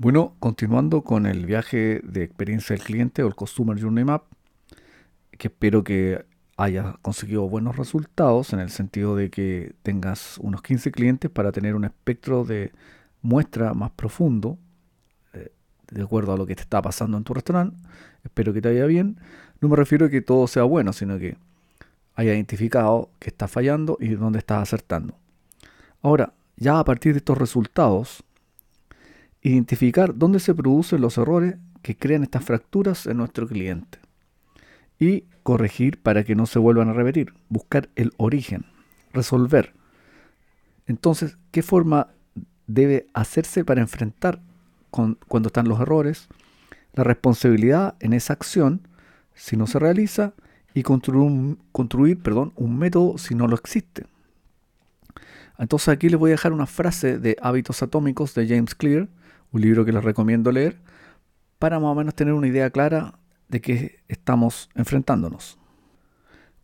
Bueno, continuando con el viaje de experiencia del cliente o el Customer Journey Map, que espero que haya conseguido buenos resultados en el sentido de que tengas unos 15 clientes para tener un espectro de muestra más profundo eh, de acuerdo a lo que te está pasando en tu restaurante. Espero que te vaya bien. No me refiero a que todo sea bueno, sino que haya identificado que está fallando y dónde estás acertando. Ahora, ya a partir de estos resultados, identificar dónde se producen los errores que crean estas fracturas en nuestro cliente y corregir para que no se vuelvan a repetir, buscar el origen, resolver. Entonces, ¿qué forma debe hacerse para enfrentar cuando están los errores? La responsabilidad en esa acción si no se realiza y construir, un, construir un método si no lo existe. Entonces aquí les voy a dejar una frase de Hábitos Atómicos de James Clear, un libro que les recomiendo leer, para más o menos tener una idea clara de qué estamos enfrentándonos.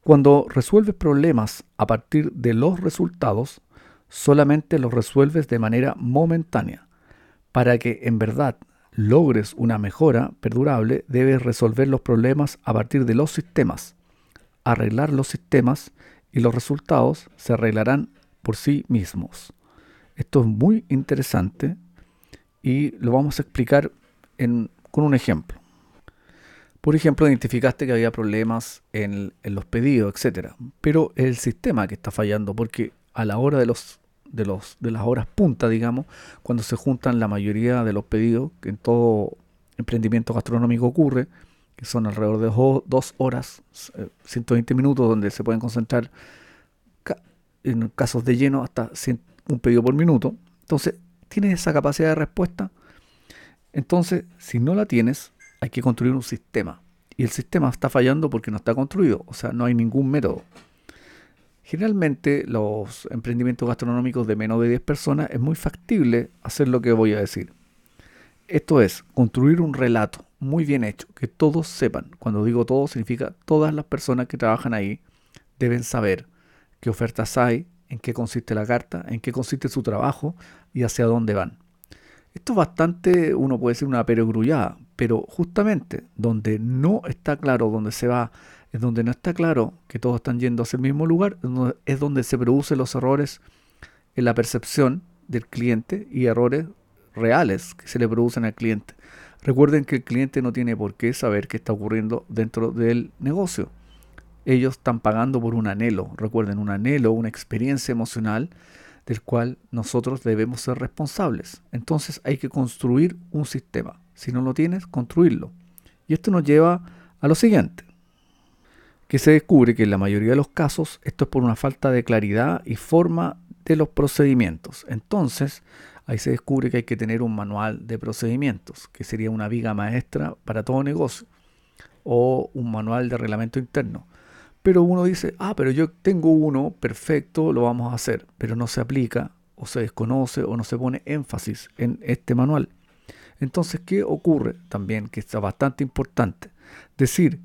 Cuando resuelves problemas a partir de los resultados, solamente los resuelves de manera momentánea. Para que en verdad logres una mejora perdurable, debes resolver los problemas a partir de los sistemas, arreglar los sistemas y los resultados se arreglarán por sí mismos. Esto es muy interesante y lo vamos a explicar con un ejemplo. Por ejemplo, identificaste que había problemas en, los pedidos, etc. Pero el sistema que está fallando, porque a la hora de los de, los, de las horas punta, digamos, cuando se juntan la mayoría de los pedidos, que en todo emprendimiento gastronómico ocurre, que son alrededor de dos horas, 120 eh, minutos, donde se pueden concentrar en casos de lleno hasta un pedido por minuto. Entonces, ¿tienes esa capacidad de respuesta? Entonces, si no la tienes, hay que construir un sistema. Y el sistema está fallando porque no está construido, o sea, no hay ningún método. Generalmente los emprendimientos gastronómicos de menos de 10 personas es muy factible hacer lo que voy a decir. Esto es, construir un relato muy bien hecho, que todos sepan. Cuando digo todo, significa todas las personas que trabajan ahí deben saber qué ofertas hay, en qué consiste la carta, en qué consiste su trabajo y hacia dónde van. Esto es bastante, uno puede decir una perogrullada, pero justamente donde no está claro dónde se va, es donde no está claro que todos están yendo hacia el mismo lugar, es donde se producen los errores en la percepción del cliente y errores reales que se le producen al cliente. Recuerden que el cliente no tiene por qué saber qué está ocurriendo dentro del negocio ellos están pagando por un anhelo, recuerden, un anhelo, una experiencia emocional del cual nosotros debemos ser responsables. Entonces hay que construir un sistema. Si no lo tienes, construirlo. Y esto nos lleva a lo siguiente, que se descubre que en la mayoría de los casos esto es por una falta de claridad y forma de los procedimientos. Entonces, ahí se descubre que hay que tener un manual de procedimientos, que sería una viga maestra para todo negocio, o un manual de reglamento interno. Pero uno dice, ah, pero yo tengo uno, perfecto, lo vamos a hacer, pero no se aplica o se desconoce o no se pone énfasis en este manual. Entonces, ¿qué ocurre? También que está bastante importante. Decir,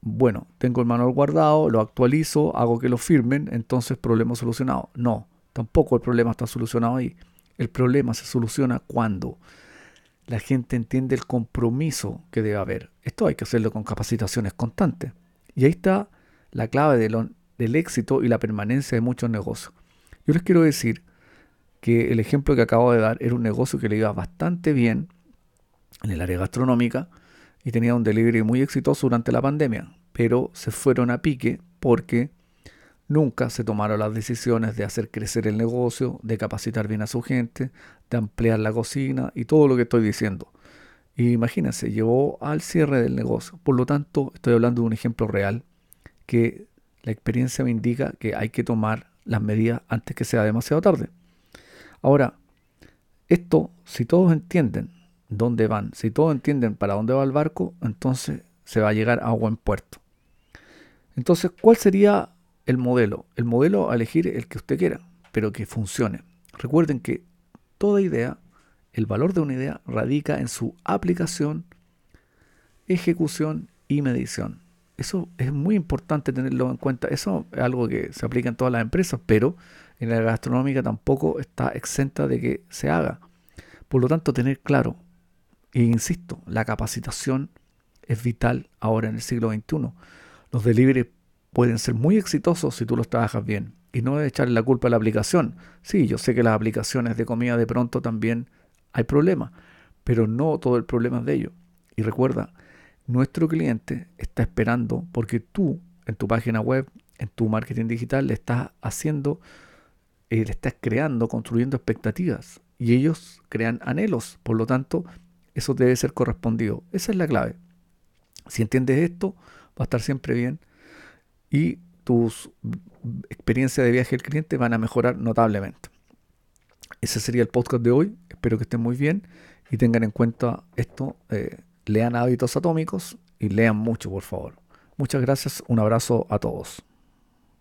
bueno, tengo el manual guardado, lo actualizo, hago que lo firmen, entonces problema solucionado. No, tampoco el problema está solucionado ahí. El problema se soluciona cuando la gente entiende el compromiso que debe haber. Esto hay que hacerlo con capacitaciones constantes. Y ahí está la clave del éxito y la permanencia de muchos negocios. Yo les quiero decir que el ejemplo que acabo de dar era un negocio que le iba bastante bien en el área gastronómica y tenía un delivery muy exitoso durante la pandemia, pero se fueron a pique porque nunca se tomaron las decisiones de hacer crecer el negocio, de capacitar bien a su gente, de ampliar la cocina y todo lo que estoy diciendo. Y imagínense, llevó al cierre del negocio. Por lo tanto, estoy hablando de un ejemplo real que la experiencia me indica que hay que tomar las medidas antes que sea demasiado tarde. Ahora, esto, si todos entienden dónde van, si todos entienden para dónde va el barco, entonces se va a llegar a buen puerto. Entonces, ¿cuál sería el modelo? El modelo a elegir el que usted quiera, pero que funcione. Recuerden que toda idea el valor de una idea radica en su aplicación, ejecución y medición. Eso es muy importante tenerlo en cuenta. Eso es algo que se aplica en todas las empresas, pero en la gastronómica tampoco está exenta de que se haga. Por lo tanto, tener claro, e insisto, la capacitación es vital ahora en el siglo XXI. Los delivery pueden ser muy exitosos si tú los trabajas bien. Y no echarle la culpa a la aplicación. Sí, yo sé que las aplicaciones de comida de pronto también hay problemas, pero no todo el problema es de ellos. Y recuerda, nuestro cliente está esperando porque tú en tu página web, en tu marketing digital, le estás haciendo, eh, le estás creando, construyendo expectativas. Y ellos crean anhelos. Por lo tanto, eso debe ser correspondido. Esa es la clave. Si entiendes esto, va a estar siempre bien y tus experiencias de viaje del cliente van a mejorar notablemente. Ese sería el podcast de hoy. Espero que estén muy bien y tengan en cuenta esto. Eh, lean hábitos atómicos y lean mucho, por favor. Muchas gracias. Un abrazo a todos.